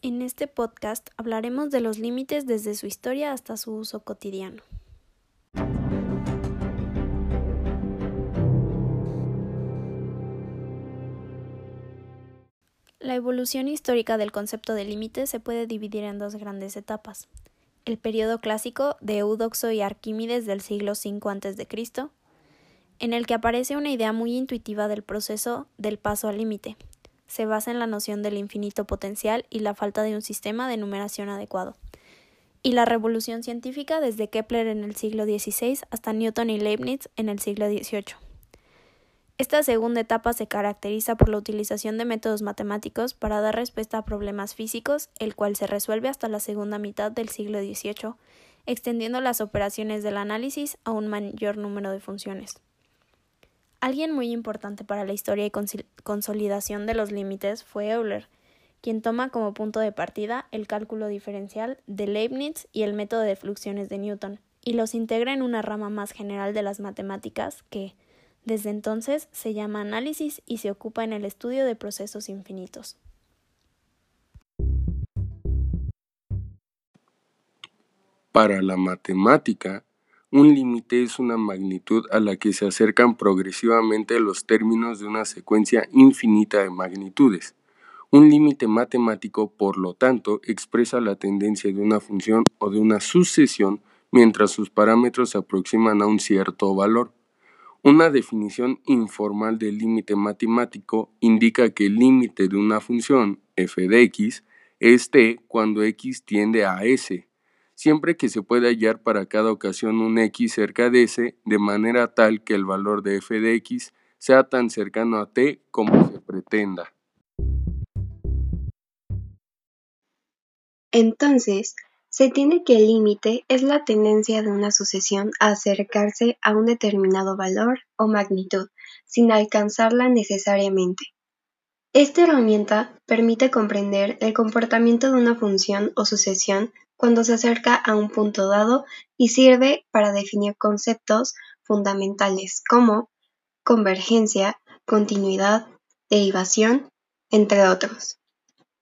En este podcast hablaremos de los límites desde su historia hasta su uso cotidiano. La evolución histórica del concepto de límite se puede dividir en dos grandes etapas. El periodo clásico de Eudoxo y Arquímedes del siglo V a.C., en el que aparece una idea muy intuitiva del proceso del paso al límite, se basa en la noción del infinito potencial y la falta de un sistema de numeración adecuado. Y la revolución científica desde Kepler en el siglo XVI hasta Newton y Leibniz en el siglo XVIII. Esta segunda etapa se caracteriza por la utilización de métodos matemáticos para dar respuesta a problemas físicos, el cual se resuelve hasta la segunda mitad del siglo XVIII, extendiendo las operaciones del análisis a un mayor número de funciones. Alguien muy importante para la historia y consolidación de los límites fue Euler, quien toma como punto de partida el cálculo diferencial de Leibniz y el método de fluxiones de Newton, y los integra en una rama más general de las matemáticas que, desde entonces, se llama análisis y se ocupa en el estudio de procesos infinitos. Para la matemática, un límite es una magnitud a la que se acercan progresivamente los términos de una secuencia infinita de magnitudes. Un límite matemático, por lo tanto, expresa la tendencia de una función o de una sucesión mientras sus parámetros se aproximan a un cierto valor. Una definición informal del límite matemático indica que el límite de una función f de x es t cuando x tiende a s siempre que se pueda hallar para cada ocasión un x cerca de s, de manera tal que el valor de f de x sea tan cercano a t como se pretenda. Entonces, se tiene que el límite es la tendencia de una sucesión a acercarse a un determinado valor o magnitud, sin alcanzarla necesariamente. Esta herramienta permite comprender el comportamiento de una función o sucesión cuando se acerca a un punto dado y sirve para definir conceptos fundamentales como convergencia, continuidad, derivación, entre otros.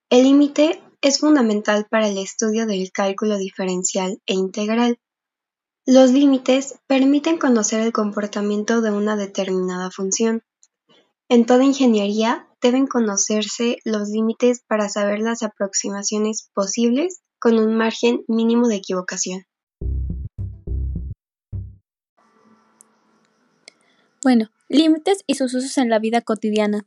El límite es fundamental para el estudio del cálculo diferencial e integral. Los límites permiten conocer el comportamiento de una determinada función. En toda ingeniería deben conocerse los límites para saber las aproximaciones posibles con un margen mínimo de equivocación. Bueno, límites y sus usos en la vida cotidiana.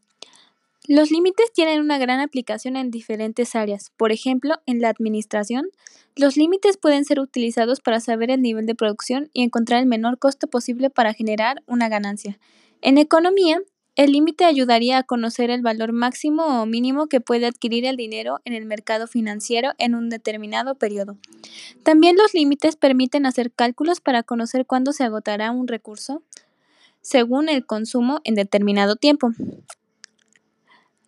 Los límites tienen una gran aplicación en diferentes áreas. Por ejemplo, en la administración, los límites pueden ser utilizados para saber el nivel de producción y encontrar el menor costo posible para generar una ganancia. En economía, el límite ayudaría a conocer el valor máximo o mínimo que puede adquirir el dinero en el mercado financiero en un determinado periodo. También los límites permiten hacer cálculos para conocer cuándo se agotará un recurso según el consumo en determinado tiempo.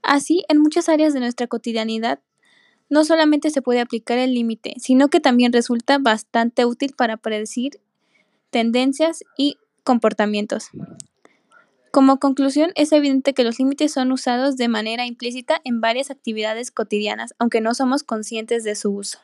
Así, en muchas áreas de nuestra cotidianidad, no solamente se puede aplicar el límite, sino que también resulta bastante útil para predecir tendencias y comportamientos. Como conclusión, es evidente que los límites son usados de manera implícita en varias actividades cotidianas, aunque no somos conscientes de su uso.